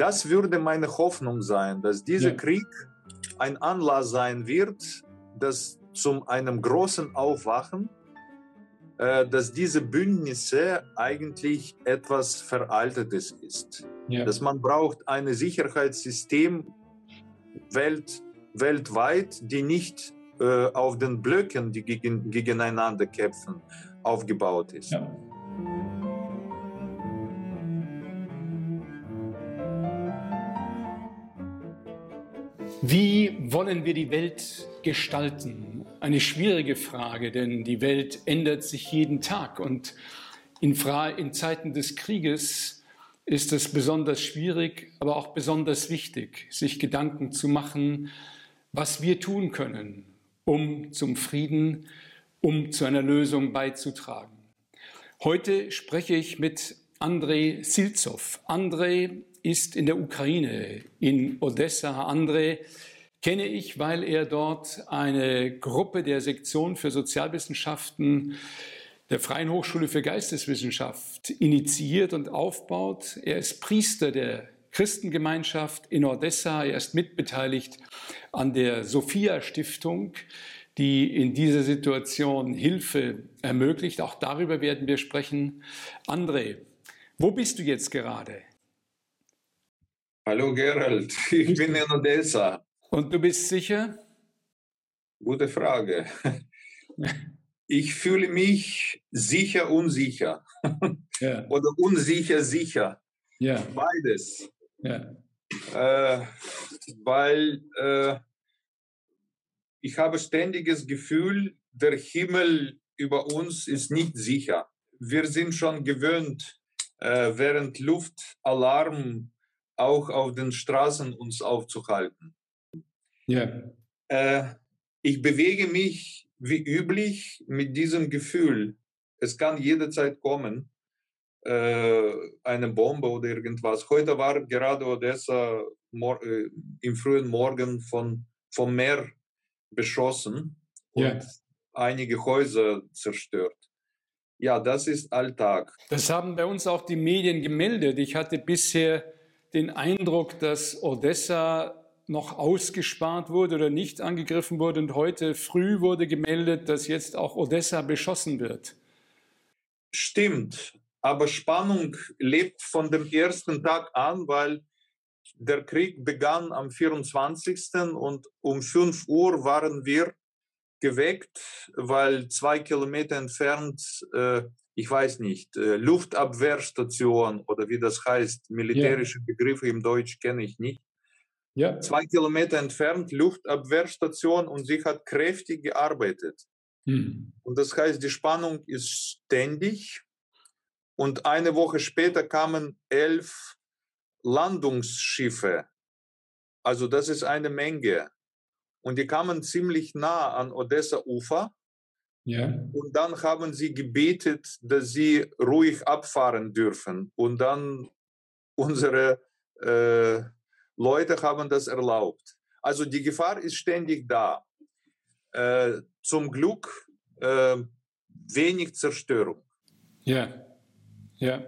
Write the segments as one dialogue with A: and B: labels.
A: Das würde meine Hoffnung sein, dass dieser ja. Krieg ein Anlass sein wird, dass zum einem großen Aufwachen, äh, dass diese Bündnisse eigentlich etwas Veraltetes ist. Ja. Dass man braucht ein Sicherheitssystem welt, weltweit, die nicht äh, auf den Blöcken, die gegen, gegeneinander kämpfen, aufgebaut ist. Ja.
B: Wie wollen wir die Welt gestalten? Eine schwierige Frage, denn die Welt ändert sich jeden Tag und in, in Zeiten des Krieges ist es besonders schwierig, aber auch besonders wichtig, sich Gedanken zu machen, was wir tun können, um zum Frieden, um zu einer Lösung beizutragen. Heute spreche ich mit Andrei Silzow. Andrei ist in der Ukraine, in Odessa. André kenne ich, weil er dort eine Gruppe der Sektion für Sozialwissenschaften der Freien Hochschule für Geisteswissenschaft initiiert und aufbaut. Er ist Priester der Christengemeinschaft in Odessa. Er ist mitbeteiligt an der Sophia Stiftung, die in dieser Situation Hilfe ermöglicht. Auch darüber werden wir sprechen. André, wo bist du jetzt gerade?
A: Hallo Gerald, ich bin in Odessa.
B: Und du bist sicher?
A: Gute Frage. Ich fühle mich sicher, unsicher. Ja. Oder unsicher, sicher. Ja. Beides. Ja. Äh, weil äh, ich habe ständiges Gefühl, der Himmel über uns ist nicht sicher. Wir sind schon gewöhnt, äh, während Luftalarm auch auf den Straßen uns aufzuhalten. Ja. Äh, ich bewege mich wie üblich mit diesem Gefühl. Es kann jederzeit kommen, äh, eine Bombe oder irgendwas. Heute war gerade Odessa äh, im frühen Morgen von, vom Meer beschossen und ja. einige Häuser zerstört. Ja, das ist Alltag.
B: Das haben bei uns auch die Medien gemeldet. Ich hatte bisher den Eindruck, dass Odessa noch ausgespart wurde oder nicht angegriffen wurde. Und heute früh wurde gemeldet, dass jetzt auch Odessa beschossen wird.
A: Stimmt, aber Spannung lebt von dem ersten Tag an, weil der Krieg begann am 24. und um 5 Uhr waren wir geweckt, weil zwei Kilometer entfernt äh, ich weiß nicht, äh, Luftabwehrstation oder wie das heißt, militärische ja. Begriffe im Deutsch kenne ich nicht. Ja. Zwei Kilometer entfernt Luftabwehrstation und sie hat kräftig gearbeitet. Hm. Und das heißt, die Spannung ist ständig. Und eine Woche später kamen elf Landungsschiffe. Also das ist eine Menge. Und die kamen ziemlich nah an Odessa-Ufer. Ja. Und dann haben sie gebetet, dass sie ruhig abfahren dürfen. Und dann unsere äh, Leute haben das erlaubt. Also die Gefahr ist ständig da. Äh, zum Glück äh, wenig Zerstörung.
B: Ja, ja.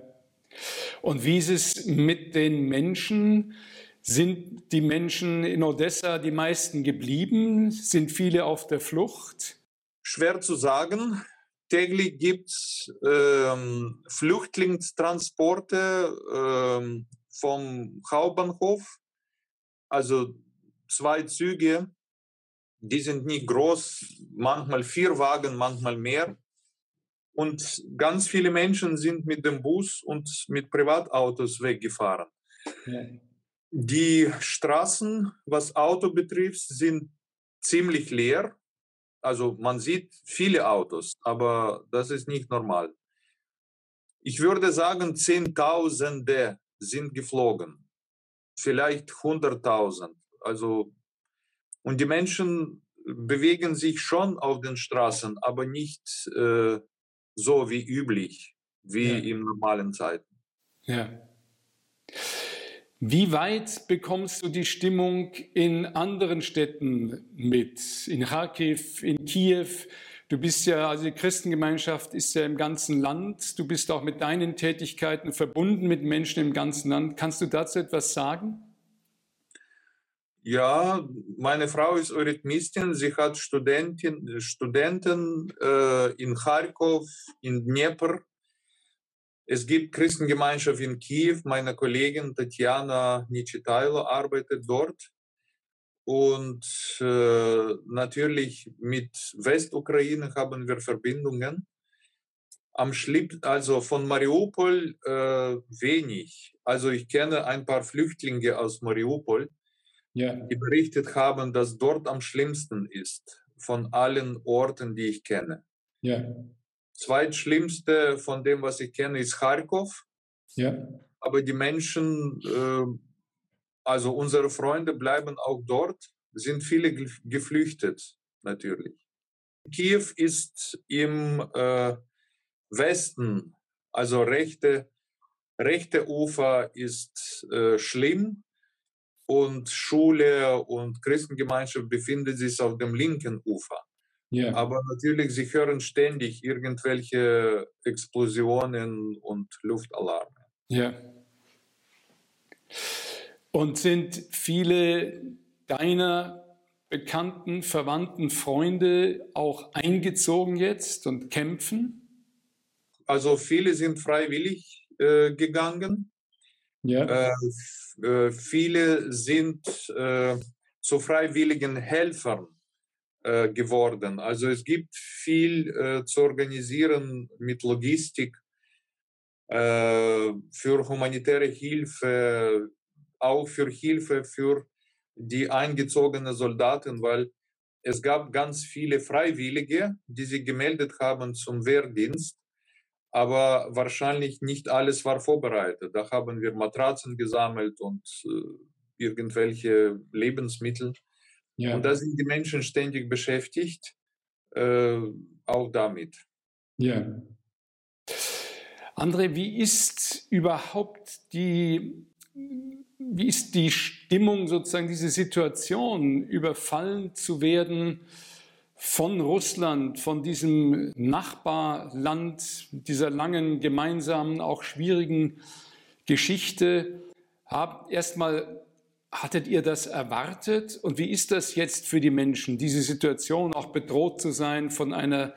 B: Und wie ist es mit den Menschen? Sind die Menschen in Odessa die meisten geblieben? Sind viele auf der Flucht?
A: Schwer zu sagen. Täglich gibt es ähm, Flüchtlingstransporte ähm, vom Hauptbahnhof. Also zwei Züge, die sind nicht groß, manchmal vier Wagen, manchmal mehr. Und ganz viele Menschen sind mit dem Bus und mit Privatautos weggefahren. Ja. Die Straßen, was Auto betrifft, sind ziemlich leer. Also man sieht viele Autos, aber das ist nicht normal. Ich würde sagen, Zehntausende sind geflogen, vielleicht 100.000. Also, und die Menschen bewegen sich schon auf den Straßen, aber nicht äh, so wie üblich, wie ja. in normalen Zeiten.
B: Ja. Wie weit bekommst du die Stimmung in anderen Städten mit? In Kharkiv, in Kiew? Du bist ja, also die Christengemeinschaft ist ja im ganzen Land. Du bist auch mit deinen Tätigkeiten verbunden mit Menschen im ganzen Land. Kannst du dazu etwas sagen?
A: Ja, meine Frau ist Eurythmistin. Sie hat Studentin, Studenten äh, in Kharkov, in Dnieper. Es gibt Christengemeinschaft in Kiew. Meine Kollegin Tatjana Nichitailo arbeitet dort. Und äh, natürlich mit Westukraine haben wir Verbindungen. Am schlimmsten, also von Mariupol äh, wenig. Also ich kenne ein paar Flüchtlinge aus Mariupol ja. die berichtet haben, dass dort am schlimmsten ist von allen Orten, die ich kenne. Ja. Zweitschlimmste von dem, was ich kenne, ist Kharkov. Ja. Aber die Menschen, äh, also unsere Freunde bleiben auch dort, sind viele geflüchtet, natürlich. Kiew ist im äh, Westen, also rechte, rechte Ufer ist äh, schlimm, und Schule und Christengemeinschaft befinden sich auf dem linken Ufer. Yeah. Aber natürlich, sie hören ständig irgendwelche Explosionen und Luftalarme.
B: Ja. Und sind viele deiner bekannten, verwandten Freunde auch eingezogen jetzt und kämpfen?
A: Also viele sind freiwillig äh, gegangen. Ja. Äh, äh, viele sind äh, zu freiwilligen Helfern äh, geworden. Also es gibt viel äh, zu organisieren mit Logistik äh, für humanitäre Hilfe, auch für Hilfe für die eingezogenen Soldaten, weil es gab ganz viele Freiwillige, die sich gemeldet haben zum Wehrdienst aber wahrscheinlich nicht alles war vorbereitet. Da haben wir Matratzen gesammelt und äh, irgendwelche Lebensmittel. Ja. Und da sind die Menschen ständig beschäftigt, äh, auch damit.
B: Ja. André, wie ist überhaupt die, wie ist die Stimmung, sozusagen diese Situation, überfallen zu werden? Von Russland, von diesem Nachbarland, dieser langen, gemeinsamen, auch schwierigen Geschichte. Erstmal, hattet ihr das erwartet? Und wie ist das jetzt für die Menschen, diese Situation, auch bedroht zu sein von einer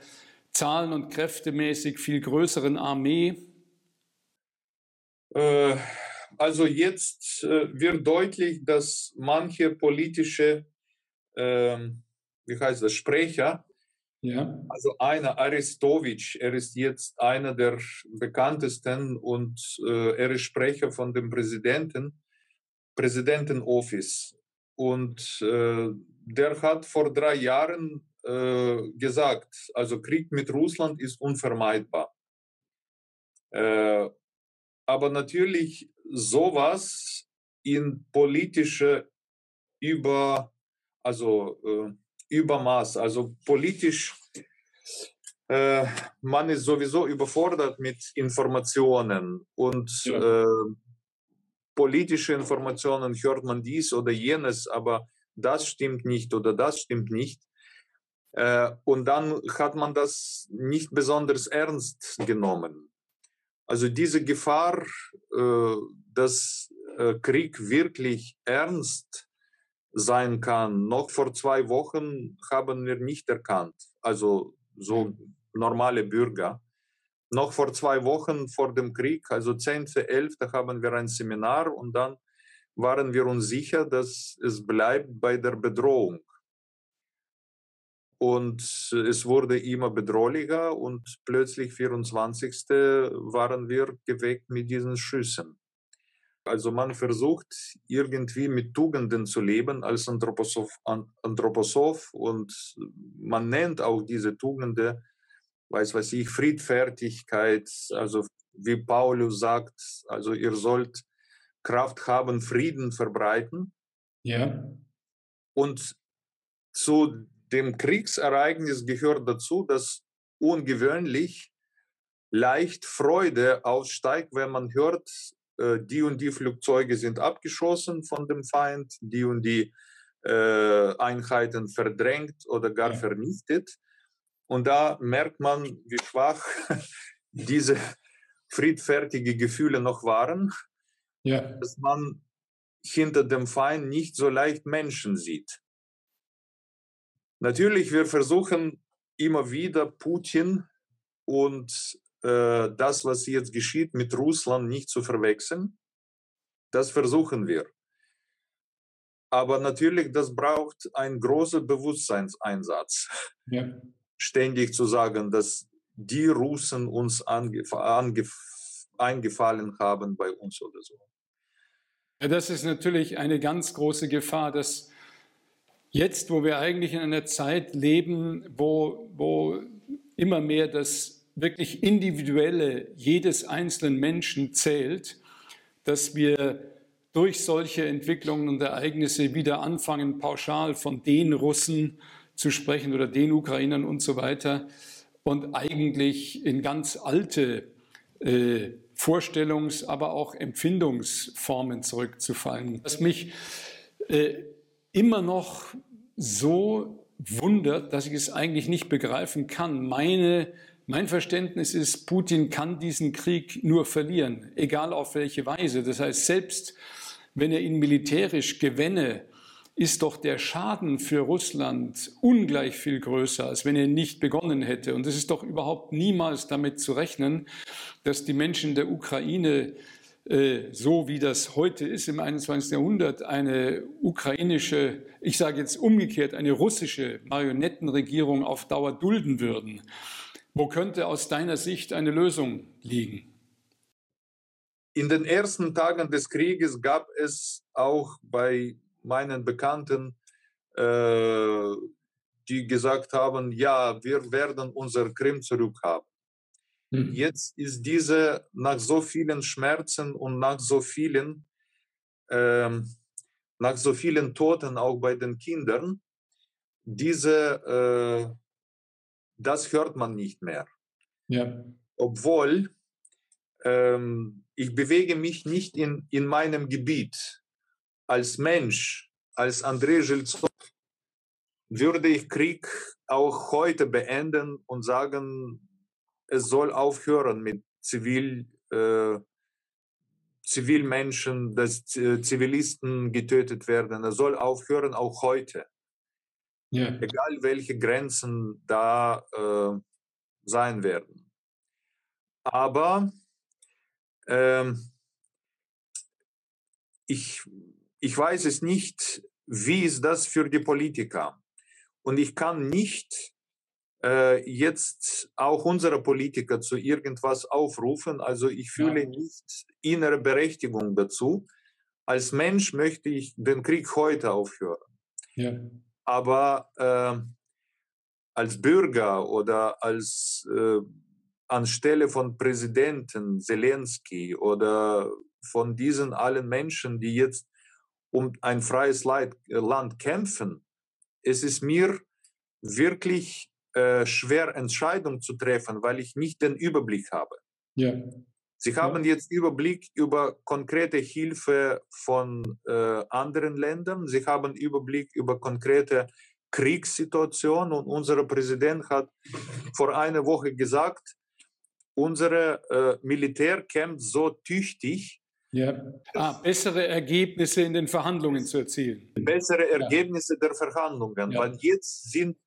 B: zahlen- und kräftemäßig viel größeren Armee?
A: Äh, also jetzt äh, wird deutlich, dass manche politische ähm, wie heißt das, Sprecher. Ja. Also einer, Aristowitsch, er ist jetzt einer der bekanntesten und äh, er ist Sprecher von dem Präsidenten, Präsidentenoffice. Und äh, der hat vor drei Jahren äh, gesagt, also Krieg mit Russland ist unvermeidbar. Äh, aber natürlich sowas in politische über, also äh, Übermaß. Also politisch, äh, man ist sowieso überfordert mit Informationen und ja. äh, politische Informationen hört man dies oder jenes, aber das stimmt nicht oder das stimmt nicht. Äh, und dann hat man das nicht besonders ernst genommen. Also diese Gefahr, äh, dass äh, Krieg wirklich ernst sein kann. Noch vor zwei Wochen haben wir nicht erkannt, also so mhm. normale Bürger. Noch vor zwei Wochen vor dem Krieg, also 10.11., haben wir ein Seminar und dann waren wir uns sicher, dass es bleibt bei der Bedrohung. Und es wurde immer bedrohlicher und plötzlich 24. waren wir geweckt mit diesen Schüssen. Also man versucht irgendwie mit Tugenden zu leben als Anthroposoph, Anthroposoph und man nennt auch diese Tugenden, weiß was ich, Friedfertigkeit, also wie Paulus sagt, also ihr sollt Kraft haben, Frieden verbreiten. Ja. Und zu dem Kriegsereignis gehört dazu, dass ungewöhnlich leicht Freude aussteigt, wenn man hört, äh, die und die Flugzeuge sind abgeschossen von dem Feind, die und die äh, Einheiten verdrängt oder gar ja. vernichtet. Und da merkt man, wie schwach diese friedfertigen Gefühle noch waren, ja. dass man hinter dem Feind nicht so leicht Menschen sieht. Natürlich, wir versuchen immer wieder Putin und das, was jetzt geschieht mit Russland, nicht zu verwechseln. Das versuchen wir. Aber natürlich, das braucht einen großen Bewusstseinseinsatz. Ja. Ständig zu sagen, dass die Russen uns eingefallen haben bei uns oder so.
B: Ja, das ist natürlich eine ganz große Gefahr, dass jetzt, wo wir eigentlich in einer Zeit leben, wo, wo immer mehr das wirklich Individuelle jedes einzelnen Menschen zählt, dass wir durch solche Entwicklungen und Ereignisse wieder anfangen, pauschal von den Russen zu sprechen oder den Ukrainern und so weiter und eigentlich in ganz alte äh, Vorstellungs-, aber auch Empfindungsformen zurückzufallen. Was mich äh, immer noch so wundert, dass ich es eigentlich nicht begreifen kann. Meine, mein Verständnis ist, Putin kann diesen Krieg nur verlieren, egal auf welche Weise. Das heißt, selbst wenn er ihn militärisch gewänne, ist doch der Schaden für Russland ungleich viel größer, als wenn er nicht begonnen hätte. Und es ist doch überhaupt niemals damit zu rechnen, dass die Menschen der Ukraine, äh, so wie das heute ist im 21. Jahrhundert, eine ukrainische, ich sage jetzt umgekehrt, eine russische Marionettenregierung auf Dauer dulden würden. Wo könnte aus deiner Sicht eine Lösung liegen?
A: In den ersten Tagen des Krieges gab es auch bei meinen Bekannten, äh, die gesagt haben, ja, wir werden unser Krim zurückhaben. Mhm. Jetzt ist diese nach so vielen Schmerzen und nach so vielen, äh, nach so vielen Toten auch bei den Kindern, diese, äh, das hört man nicht mehr. Ja. Obwohl ähm, ich bewege mich nicht in, in meinem Gebiet. Als Mensch, als André Gilzot, würde ich Krieg auch heute beenden und sagen, es soll aufhören mit Zivil, äh, Zivilmenschen, dass Zivilisten getötet werden. Es soll aufhören, auch heute. Ja. Egal welche Grenzen da äh, sein werden. Aber ähm, ich, ich weiß es nicht, wie ist das für die Politiker. Und ich kann nicht äh, jetzt auch unsere Politiker zu irgendwas aufrufen. Also ich fühle ja. nicht innere Berechtigung dazu. Als Mensch möchte ich den Krieg heute aufhören. Ja. Aber äh, als Bürger oder als äh, anstelle von Präsidenten Zelensky oder von diesen allen Menschen, die jetzt um ein freies äh, Land kämpfen, es ist mir wirklich äh, schwer, Entscheidungen zu treffen, weil ich nicht den Überblick habe. Ja. Sie haben jetzt Überblick über konkrete Hilfe von äh, anderen Ländern. Sie haben Überblick über konkrete Kriegssituationen. Und unser Präsident hat vor einer Woche gesagt, unsere äh, Militär kämpft so tüchtig.
B: Ja. Ah, bessere Ergebnisse in den Verhandlungen zu erzielen.
A: Bessere Ergebnisse ja. der Verhandlungen, ja. weil jetzt sind.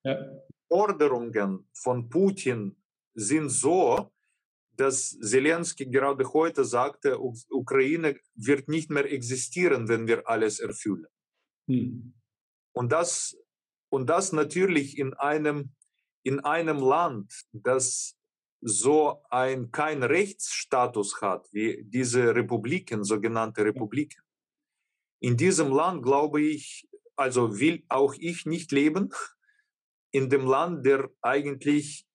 A: Forderungen von Putin sind so, dass Zelensky gerade heute sagte, Ukraine wird nicht mehr existieren, wenn wir alles erfüllen. Hm. Und, das, und das natürlich in einem, in einem Land, das so ein kein Rechtsstatus hat wie diese Republiken, sogenannte Republiken. In diesem Land glaube ich, also will auch ich nicht leben, in dem Land, der eigentlich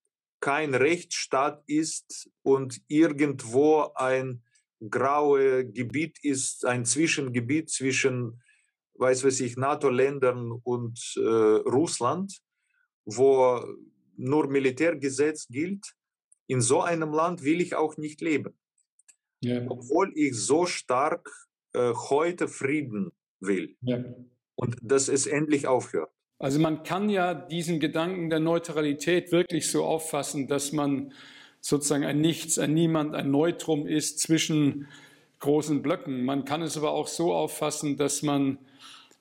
A: kein Rechtsstaat ist und irgendwo ein graues Gebiet ist, ein Zwischengebiet zwischen, weiß was ich, NATO-Ländern und äh, Russland, wo nur Militärgesetz gilt in so einem Land will ich auch nicht leben. Ja. Obwohl ich so stark äh, heute Frieden will. Ja. Und dass es endlich aufhört.
B: Also man kann ja diesen Gedanken der Neutralität wirklich so auffassen, dass man sozusagen ein Nichts, ein Niemand, ein Neutrum ist zwischen großen Blöcken. Man kann es aber auch so auffassen, dass man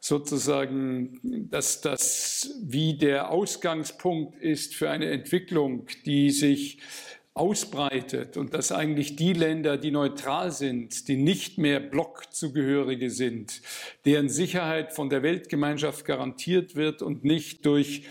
B: sozusagen, dass das wie der Ausgangspunkt ist für eine Entwicklung, die sich ausbreitet und dass eigentlich die Länder, die neutral sind, die nicht mehr Blockzugehörige sind, deren Sicherheit von der Weltgemeinschaft garantiert wird und nicht durch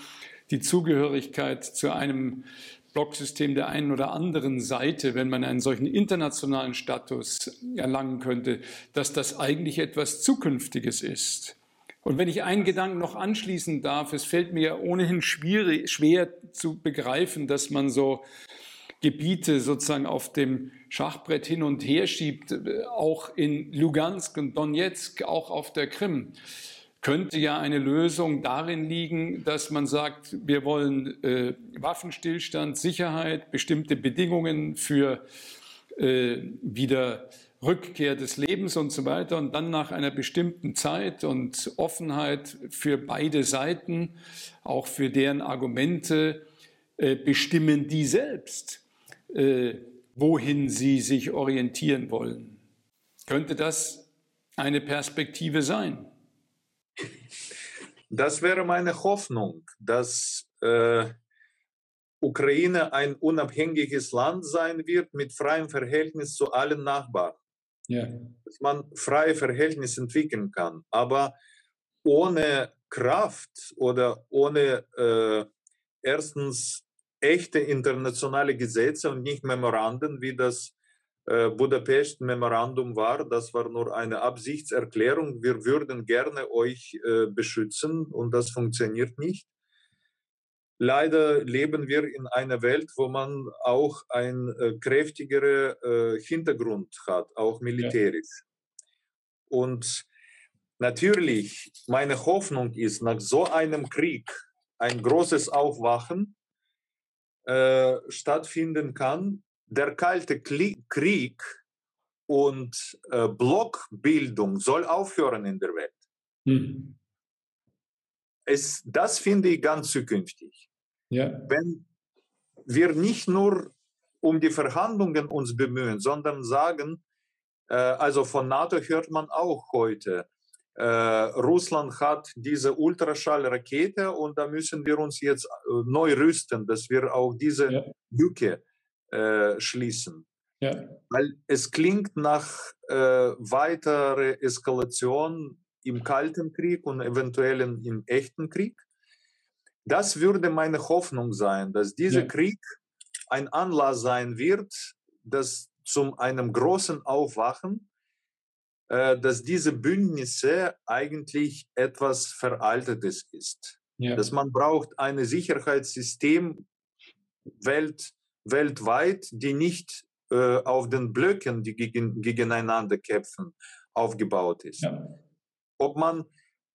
B: die Zugehörigkeit zu einem Blocksystem der einen oder anderen Seite, wenn man einen solchen internationalen Status erlangen könnte, dass das eigentlich etwas Zukünftiges ist. Und wenn ich einen Gedanken noch anschließen darf, es fällt mir ohnehin schwierig, schwer zu begreifen, dass man so Gebiete sozusagen auf dem Schachbrett hin und her schiebt, auch in Lugansk und Donetsk, auch auf der Krim, könnte ja eine Lösung darin liegen, dass man sagt, wir wollen äh, Waffenstillstand, Sicherheit, bestimmte Bedingungen für äh, wieder Rückkehr des Lebens und so weiter. Und dann nach einer bestimmten Zeit und Offenheit für beide Seiten, auch für deren Argumente, äh, bestimmen die selbst äh, wohin sie sich orientieren wollen. Könnte das eine Perspektive sein?
A: Das wäre meine Hoffnung, dass äh, Ukraine ein unabhängiges Land sein wird mit freiem Verhältnis zu allen Nachbarn. Ja. Dass man freie Verhältnisse entwickeln kann. Aber ohne Kraft oder ohne äh, erstens echte internationale Gesetze und nicht Memoranden, wie das äh, Budapest-Memorandum war. Das war nur eine Absichtserklärung. Wir würden gerne euch äh, beschützen und das funktioniert nicht. Leider leben wir in einer Welt, wo man auch einen äh, kräftigeren äh, Hintergrund hat, auch militärisch. Ja. Und natürlich, meine Hoffnung ist, nach so einem Krieg ein großes Aufwachen äh, stattfinden kann. Der Kalte Krieg und äh, Blockbildung soll aufhören in der Welt. Hm. Es, das finde ich ganz zukünftig. Ja. Wenn wir nicht nur um die Verhandlungen uns bemühen, sondern sagen, äh, also von NATO hört man auch heute, äh, Russland hat diese Ultraschallrakete und da müssen wir uns jetzt äh, neu rüsten, dass wir auch diese ja. Lücke äh, schließen. Ja. Weil es klingt nach äh, weiterer Eskalation im Kalten Krieg und eventuell im echten Krieg. Das würde meine Hoffnung sein, dass dieser ja. Krieg ein Anlass sein wird, das zum einem großen Aufwachen dass diese Bündnisse eigentlich etwas Veraltetes ist. Ja. Dass man braucht ein Sicherheitssystem welt, weltweit, die nicht äh, auf den Blöcken, die gegen, gegeneinander kämpfen, aufgebaut ist. Ja. Ob man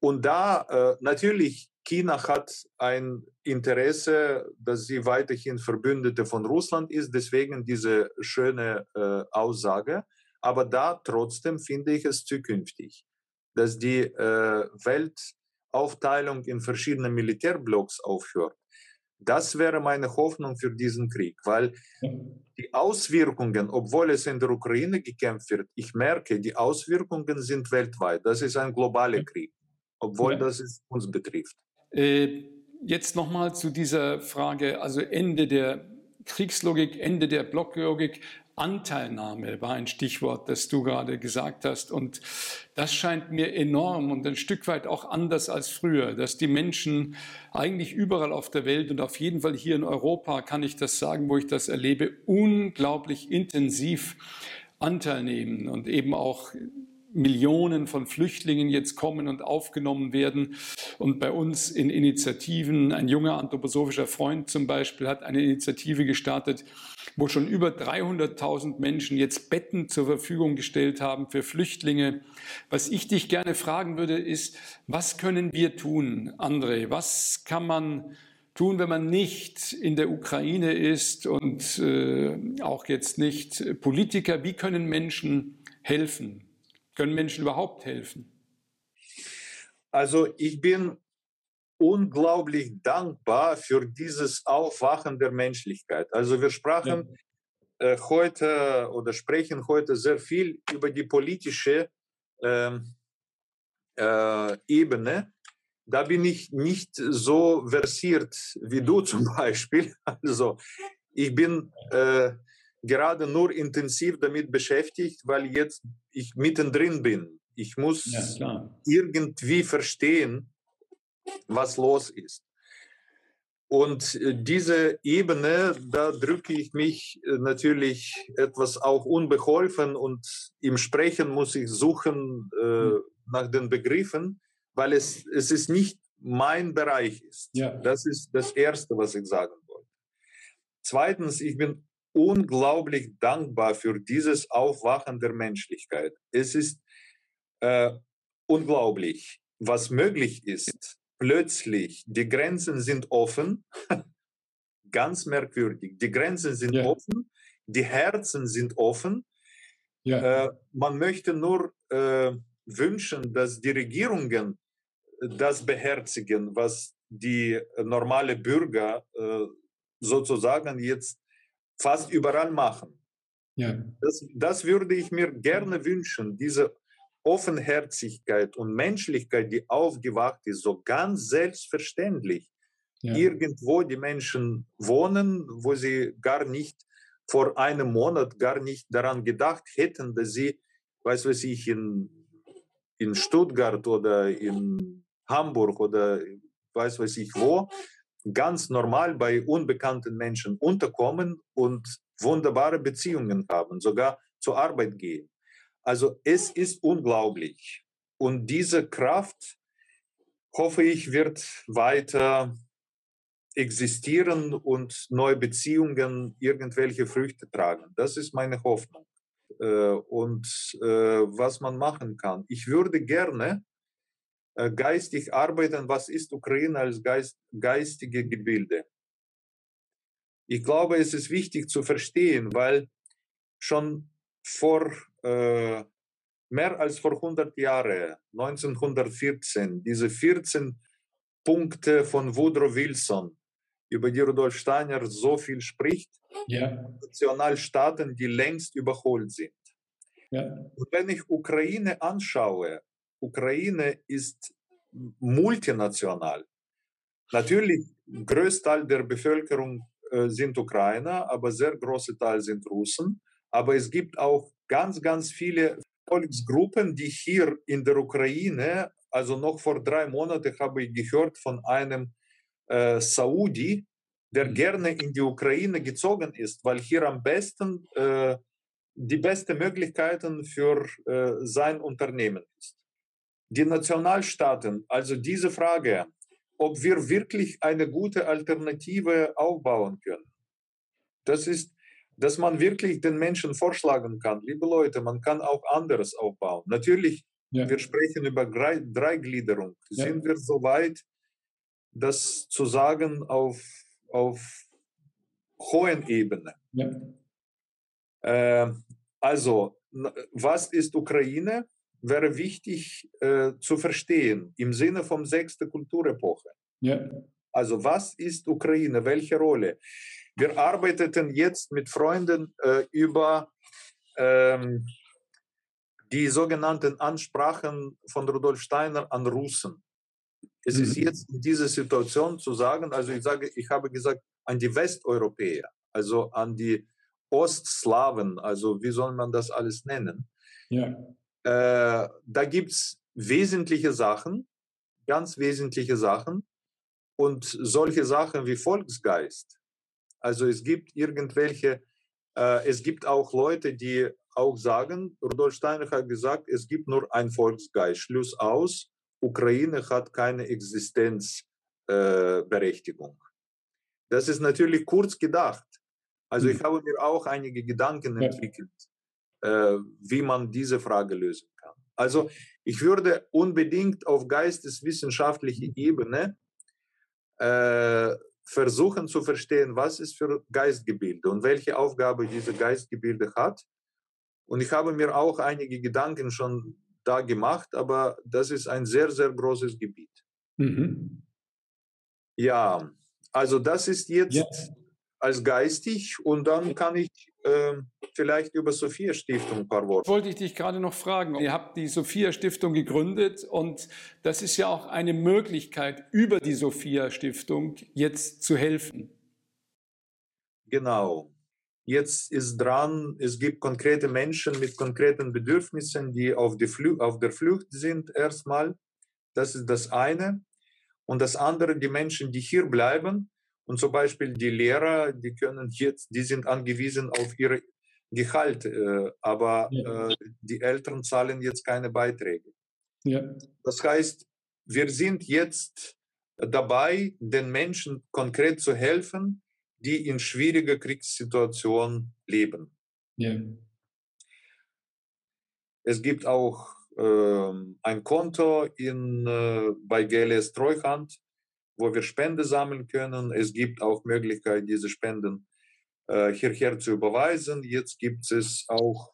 A: und da äh, natürlich China hat ein Interesse, dass sie weiterhin Verbündete von Russland ist, deswegen diese schöne äh, Aussage. Aber da trotzdem finde ich es zukünftig, dass die äh, Weltaufteilung in verschiedene Militärblocks aufhört. Das wäre meine Hoffnung für diesen Krieg, weil die Auswirkungen, obwohl es in der Ukraine gekämpft wird, ich merke, die Auswirkungen sind weltweit. Das ist ein globaler Krieg, obwohl ja. das uns betrifft.
B: Äh, jetzt nochmal zu dieser Frage, also Ende der Kriegslogik, Ende der Blocklogik. Anteilnahme war ein Stichwort, das du gerade gesagt hast. Und das scheint mir enorm und ein Stück weit auch anders als früher, dass die Menschen eigentlich überall auf der Welt und auf jeden Fall hier in Europa, kann ich das sagen, wo ich das erlebe, unglaublich intensiv Anteil nehmen und eben auch Millionen von Flüchtlingen jetzt kommen und aufgenommen werden. Und bei uns in Initiativen, ein junger anthroposophischer Freund zum Beispiel hat eine Initiative gestartet, wo schon über 300.000 Menschen jetzt Betten zur Verfügung gestellt haben für Flüchtlinge. Was ich dich gerne fragen würde, ist, was können wir tun, André? Was kann man tun, wenn man nicht in der Ukraine ist und äh, auch jetzt nicht Politiker? Wie können Menschen helfen? Können Menschen überhaupt helfen?
A: Also ich bin unglaublich dankbar für dieses Aufwachen der Menschlichkeit. Also wir sprachen ja. äh, heute oder sprechen heute sehr viel über die politische äh, äh, Ebene. Da bin ich nicht so versiert wie du zum Beispiel. Also ich bin äh, gerade nur intensiv damit beschäftigt, weil jetzt ich mittendrin bin. Ich muss ja, irgendwie verstehen, was los ist. Und äh, diese Ebene, da drücke ich mich äh, natürlich etwas auch unbeholfen und im Sprechen muss ich suchen äh, hm. nach den Begriffen, weil es, es ist nicht mein Bereich ist. Ja. Das ist das Erste, was ich sagen wollte. Zweitens, ich bin unglaublich dankbar für dieses Aufwachen der Menschlichkeit. Es ist äh, unglaublich, was möglich ist. Plötzlich, die Grenzen sind offen, ganz merkwürdig. Die Grenzen sind ja. offen, die Herzen sind offen. Ja. Äh, man möchte nur äh, wünschen, dass die Regierungen das beherzigen, was die normale Bürger äh, sozusagen jetzt fast überall machen. Ja. Das, das würde ich mir gerne wünschen, diese Offenherzigkeit und Menschlichkeit, die aufgewacht ist, so ganz selbstverständlich. Ja. Irgendwo die Menschen wohnen, wo sie gar nicht vor einem Monat gar nicht daran gedacht hätten, dass sie, weiß was ich, in, in Stuttgart oder in Hamburg oder weiß was ich wo, ganz normal bei unbekannten Menschen unterkommen und wunderbare Beziehungen haben, sogar zur Arbeit gehen. Also es ist unglaublich. Und diese Kraft, hoffe ich, wird weiter existieren und neue Beziehungen irgendwelche Früchte tragen. Das ist meine Hoffnung. Äh, und äh, was man machen kann. Ich würde gerne äh, geistig arbeiten, was ist Ukraine als Geist, geistige Gebilde. Ich glaube, es ist wichtig zu verstehen, weil schon vor äh, mehr als vor 100 Jahren, 1914, diese 14 Punkte von Woodrow Wilson, über die Rudolf Steiner so viel spricht, ja. Nationalstaaten, die längst überholt sind. Ja. Und wenn ich Ukraine anschaue, Ukraine ist multinational. Natürlich, Größteil der Bevölkerung äh, sind Ukrainer, aber sehr große Teil sind Russen. Aber es gibt auch ganz, ganz viele Volksgruppen, die hier in der Ukraine, also noch vor drei Monaten habe ich gehört von einem äh, Saudi, der mhm. gerne in die Ukraine gezogen ist, weil hier am besten äh, die besten Möglichkeiten für äh, sein Unternehmen ist die Nationalstaaten, also diese Frage, ob wir wirklich eine gute Alternative aufbauen können, das ist, dass man wirklich den Menschen vorschlagen kann, liebe Leute, man kann auch anderes aufbauen. Natürlich, ja. wir sprechen über Dreigliederung. Ja. Sind wir so weit, das zu sagen auf, auf hohen Ebene? Ja. Äh, also, was ist Ukraine? wäre wichtig äh, zu verstehen im Sinne von sechster Kulturepoche. Also was ist Ukraine? Welche Rolle? Wir arbeiteten jetzt mit Freunden äh, über ähm, die sogenannten Ansprachen von Rudolf Steiner an Russen. Es mhm. ist jetzt in dieser Situation zu sagen, also ich sage, ich habe gesagt, an die Westeuropäer, also an die Ostslawen, also wie soll man das alles nennen? Ja. Äh, da gibt es wesentliche Sachen, ganz wesentliche Sachen und solche Sachen wie Volksgeist. Also es gibt irgendwelche, äh, es gibt auch Leute, die auch sagen, Rudolf Steiner hat gesagt, es gibt nur ein Volksgeist. Schluss aus, Ukraine hat keine Existenzberechtigung. Äh, das ist natürlich kurz gedacht. Also ich hm. habe mir auch einige Gedanken entwickelt. Äh, wie man diese Frage lösen kann. Also ich würde unbedingt auf geisteswissenschaftlicher Ebene äh, versuchen zu verstehen, was ist für Geistgebilde und welche Aufgabe diese Geistgebilde hat. Und ich habe mir auch einige Gedanken schon da gemacht, aber das ist ein sehr, sehr großes Gebiet. Mhm. Ja, also das ist jetzt ja. als geistig und dann kann ich vielleicht über Sophia Stiftung ein paar Worte.
B: Wollte ich dich gerade noch fragen. Ihr habt die Sophia Stiftung gegründet und das ist ja auch eine Möglichkeit, über die Sophia Stiftung jetzt zu helfen.
A: Genau. Jetzt ist dran, es gibt konkrete Menschen mit konkreten Bedürfnissen, die auf, die auf der Flucht sind erstmal. Das ist das eine. Und das andere, die Menschen, die hier bleiben, und zum Beispiel die Lehrer, die können jetzt, die sind angewiesen auf ihr Gehalt, äh, aber ja. äh, die Eltern zahlen jetzt keine Beiträge. Ja. Das heißt, wir sind jetzt dabei, den Menschen konkret zu helfen, die in schwieriger Kriegssituation leben. Ja. Es gibt auch äh, ein Konto in, äh, bei GLS Treuhand, wo wir Spende sammeln können. Es gibt auch Möglichkeit, diese Spenden äh, hierher zu überweisen. Jetzt gibt es auch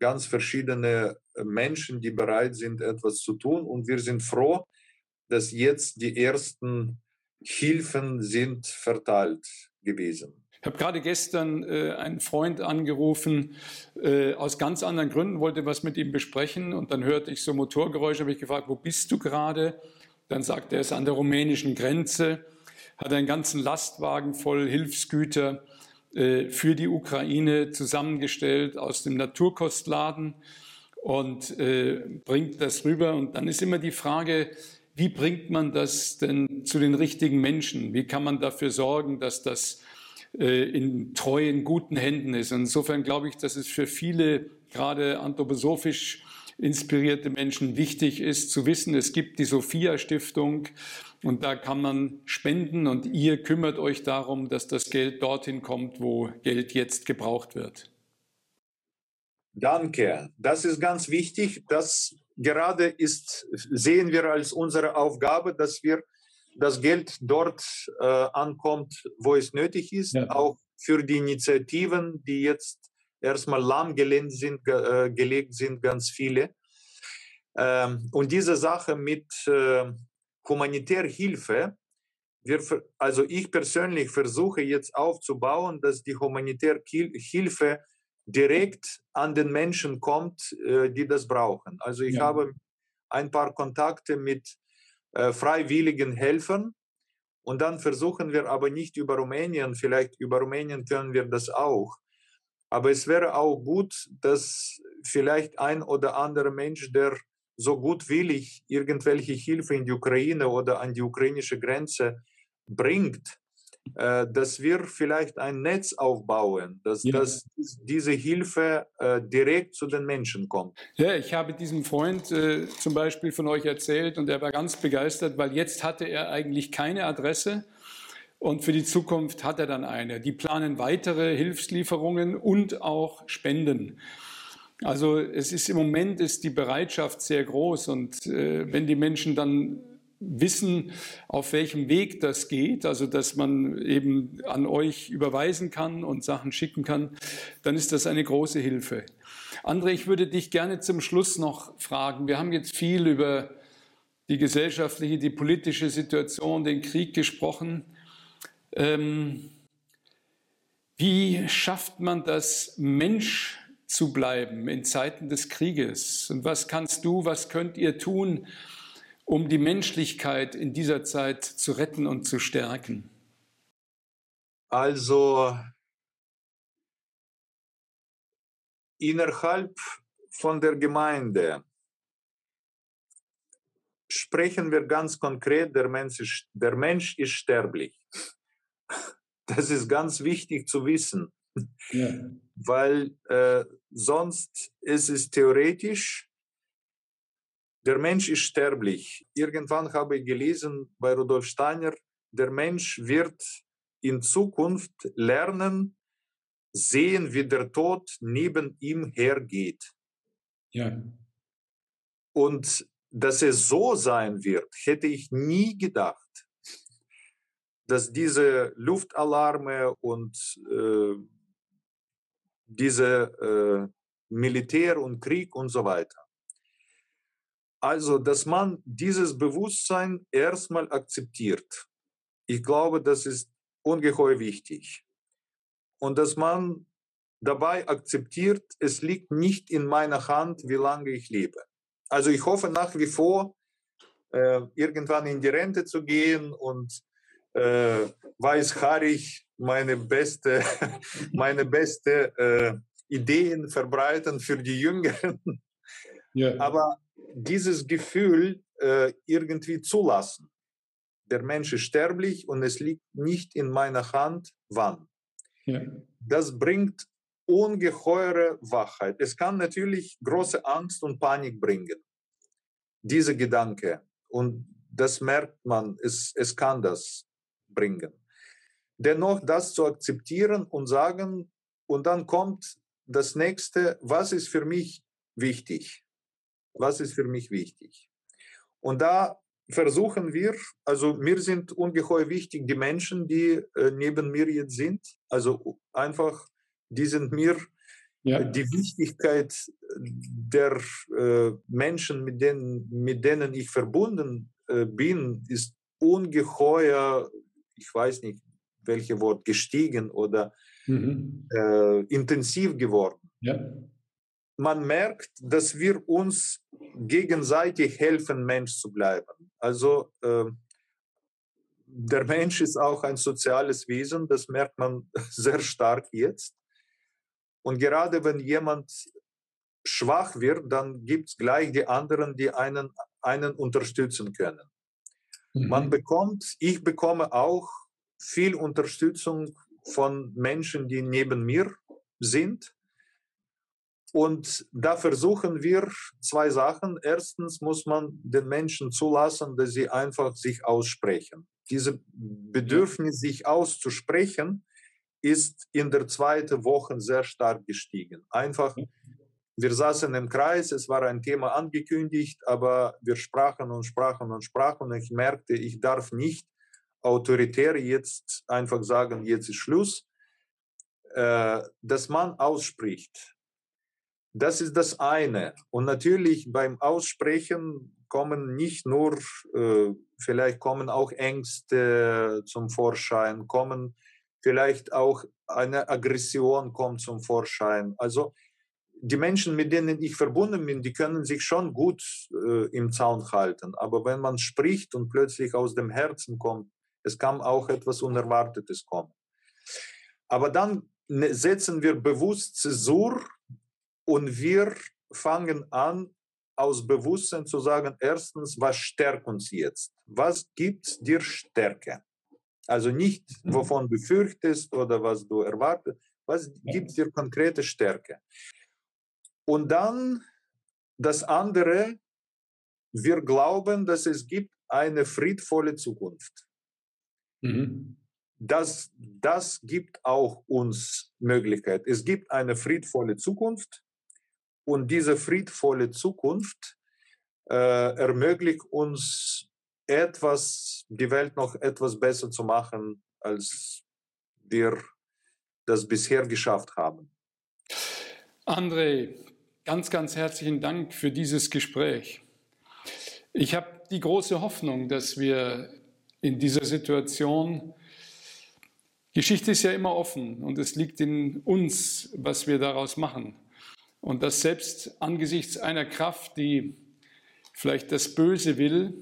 A: ganz verschiedene Menschen, die bereit sind, etwas zu tun. Und wir sind froh, dass jetzt die ersten Hilfen sind verteilt gewesen.
B: Ich habe gerade gestern äh, einen Freund angerufen, äh, aus ganz anderen Gründen, wollte was mit ihm besprechen und dann hörte ich so Motorgeräusche, habe ich gefragt, wo bist du gerade? Dann sagt er, ist an der rumänischen Grenze, hat einen ganzen Lastwagen voll Hilfsgüter äh, für die Ukraine zusammengestellt aus dem Naturkostladen und äh, bringt das rüber. Und dann ist immer die Frage, wie bringt man das denn zu den richtigen Menschen? Wie kann man dafür sorgen, dass das äh, in treuen, guten Händen ist? Und insofern glaube ich, dass es für viele, gerade anthroposophisch inspirierte Menschen, wichtig ist zu wissen, es gibt die Sophia Stiftung und da kann man spenden und ihr kümmert euch darum, dass das Geld dorthin kommt, wo Geld jetzt gebraucht wird.
A: Danke. Das ist ganz wichtig. Das gerade ist, sehen wir als unsere Aufgabe, dass wir das Geld dort äh, ankommt, wo es nötig ist, ja. auch für die Initiativen, die jetzt erstmal lahmgelegt sind, äh, gelegt sind, ganz viele. Ähm, und diese Sache mit äh, humanitärer Hilfe, wir, also ich persönlich versuche jetzt aufzubauen, dass die humanitäre Hilfe direkt an den Menschen kommt, äh, die das brauchen. Also ich ja. habe ein paar Kontakte mit äh, freiwilligen Helfern und dann versuchen wir aber nicht über Rumänien, vielleicht über Rumänien können wir das auch. Aber es wäre auch gut, dass vielleicht ein oder andere Mensch, der so gutwillig irgendwelche Hilfe in die Ukraine oder an die ukrainische Grenze bringt, äh, dass wir vielleicht ein Netz aufbauen, dass, ja. dass diese Hilfe äh, direkt zu den Menschen kommt.
B: Ja, ich habe diesem Freund äh, zum Beispiel von euch erzählt und er war ganz begeistert, weil jetzt hatte er eigentlich keine Adresse. Und für die Zukunft hat er dann eine. Die planen weitere Hilfslieferungen und auch Spenden. Also es ist im Moment ist die Bereitschaft sehr groß und äh, wenn die Menschen dann wissen, auf welchem Weg das geht, also dass man eben an euch überweisen kann und Sachen schicken kann, dann ist das eine große Hilfe. André, ich würde dich gerne zum Schluss noch fragen. Wir haben jetzt viel über die gesellschaftliche, die politische Situation, den Krieg gesprochen. Ähm, wie schafft man das, Mensch zu bleiben in Zeiten des Krieges? Und was kannst du, was könnt ihr tun, um die Menschlichkeit in dieser Zeit zu retten und zu stärken?
A: Also innerhalb von der Gemeinde sprechen wir ganz konkret, der Mensch ist, der Mensch ist sterblich. Das ist ganz wichtig zu wissen, ja. weil äh, sonst ist es theoretisch der Mensch ist sterblich. Irgendwann habe ich gelesen bei Rudolf Steiner, der Mensch wird in Zukunft lernen, sehen, wie der Tod neben ihm hergeht. Ja. Und dass es so sein wird, hätte ich nie gedacht. Dass diese Luftalarme und äh, diese äh, Militär und Krieg und so weiter, also, dass man dieses Bewusstsein erstmal akzeptiert. ich glaube, das ist ungeheuer wichtig. Und dass man dabei akzeptiert, es liegt nicht in meiner Hand, wie lange ich lebe. Also ich hoffe nach wie vor, äh, irgendwann in die Rente zu gehen und äh, weißhaarig meine beste, meine beste äh, Ideen verbreiten für die Jüngeren. Ja. Aber dieses Gefühl äh, irgendwie zulassen. Der Mensch ist sterblich und es liegt nicht in meiner Hand, wann. Ja. Das bringt ungeheure Wachheit. Es kann natürlich große Angst und Panik bringen, diese Gedanke. Und das merkt man, es, es kann das bringen. Dennoch das zu akzeptieren und sagen, und dann kommt das nächste, was ist für mich wichtig? Was ist für mich wichtig? Und da versuchen wir, also mir sind ungeheuer wichtig die Menschen, die äh, neben mir jetzt sind. Also einfach, die sind mir ja. die Wichtigkeit der äh, Menschen, mit denen, mit denen ich verbunden äh, bin, ist ungeheuer, ich weiß nicht, welche Wort, gestiegen oder mhm. äh, intensiv geworden. Ja. Man merkt, dass wir uns gegenseitig helfen, Mensch zu bleiben. Also äh, der Mensch ist auch ein soziales Wesen, das merkt man sehr stark jetzt. Und gerade wenn jemand schwach wird, dann gibt es gleich die anderen, die einen, einen unterstützen können. Mhm. Man bekommt, ich bekomme auch viel Unterstützung von Menschen, die neben mir sind. Und da versuchen wir zwei Sachen. Erstens muss man den Menschen zulassen, dass sie einfach sich aussprechen. Diese Bedürfnis, sich auszusprechen, ist in der zweiten Woche sehr stark gestiegen. Einfach, wir saßen im Kreis, es war ein Thema angekündigt, aber wir sprachen und sprachen und sprachen und ich merkte, ich darf nicht autoritär jetzt einfach sagen, jetzt ist Schluss, äh, dass man ausspricht. Das ist das eine. Und natürlich beim Aussprechen kommen nicht nur, äh, vielleicht kommen auch Ängste zum Vorschein, kommen vielleicht auch eine Aggression kommt zum Vorschein. Also die Menschen, mit denen ich verbunden bin, die können sich schon gut äh, im Zaun halten. Aber wenn man spricht und plötzlich aus dem Herzen kommt, es kann auch etwas Unerwartetes kommen. Aber dann ne, setzen wir bewusst Zäsur und wir fangen an, aus Bewusstsein zu sagen, erstens, was stärkt uns jetzt? Was gibt dir Stärke? Also nicht, mhm. wovon du fürchtest oder was du erwartest, was gibt dir konkrete Stärke? Und dann das andere, wir glauben, dass es gibt eine friedvolle Zukunft. Mhm. Das, das gibt auch uns Möglichkeit. Es gibt eine friedvolle Zukunft und diese friedvolle Zukunft äh, ermöglicht uns etwas, die Welt noch etwas besser zu machen, als wir das bisher geschafft haben.
B: André, ganz, ganz herzlichen Dank für dieses Gespräch. Ich habe die große Hoffnung, dass wir in dieser Situation, Geschichte ist ja immer offen und es liegt in uns, was wir daraus machen. Und dass selbst angesichts einer Kraft, die vielleicht das Böse will,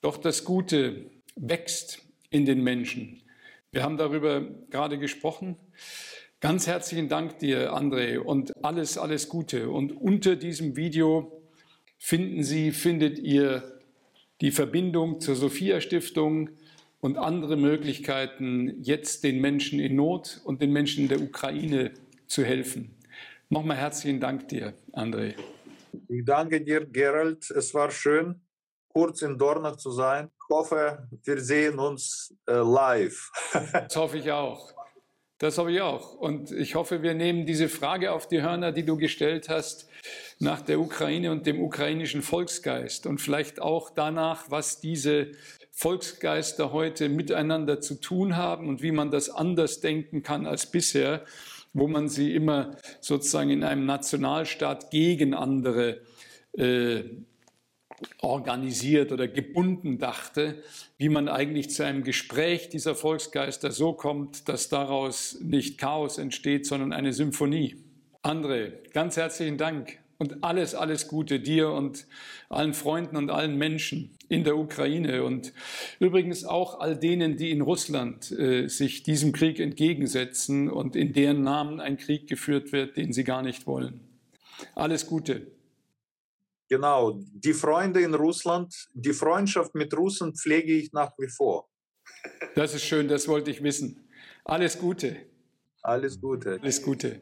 B: doch das Gute wächst in den Menschen. Wir haben darüber gerade gesprochen. Ganz herzlichen Dank dir, André, und alles, alles Gute. Und unter diesem Video finden Sie, findet ihr die Verbindung zur Sophia Stiftung und andere Möglichkeiten, jetzt den Menschen in Not und den Menschen in der Ukraine zu helfen. Nochmal herzlichen Dank dir, André.
A: Ich danke dir, Gerald. Es war schön, kurz in Dornach zu sein. Ich hoffe, wir sehen uns äh, live.
B: das hoffe ich auch. Das hoffe ich auch. Und ich hoffe, wir nehmen diese Frage auf die Hörner, die du gestellt hast, nach der Ukraine und dem ukrainischen Volksgeist und vielleicht auch danach, was diese Volksgeister heute miteinander zu tun haben und wie man das anders denken kann als bisher, wo man sie immer sozusagen in einem Nationalstaat gegen andere äh, organisiert oder gebunden dachte, wie man eigentlich zu einem Gespräch dieser Volksgeister so kommt, dass daraus nicht Chaos entsteht, sondern eine Symphonie. André, ganz herzlichen Dank und alles, alles Gute dir und allen Freunden und allen Menschen in der Ukraine und übrigens auch all denen, die in Russland äh, sich diesem Krieg entgegensetzen und in deren Namen ein Krieg geführt wird, den sie gar nicht wollen. Alles Gute.
A: Genau, die Freunde in Russland, die Freundschaft mit Russen pflege ich nach wie vor.
B: Das ist schön, das wollte ich wissen. Alles Gute.
A: Alles Gute.
B: Alles Gute.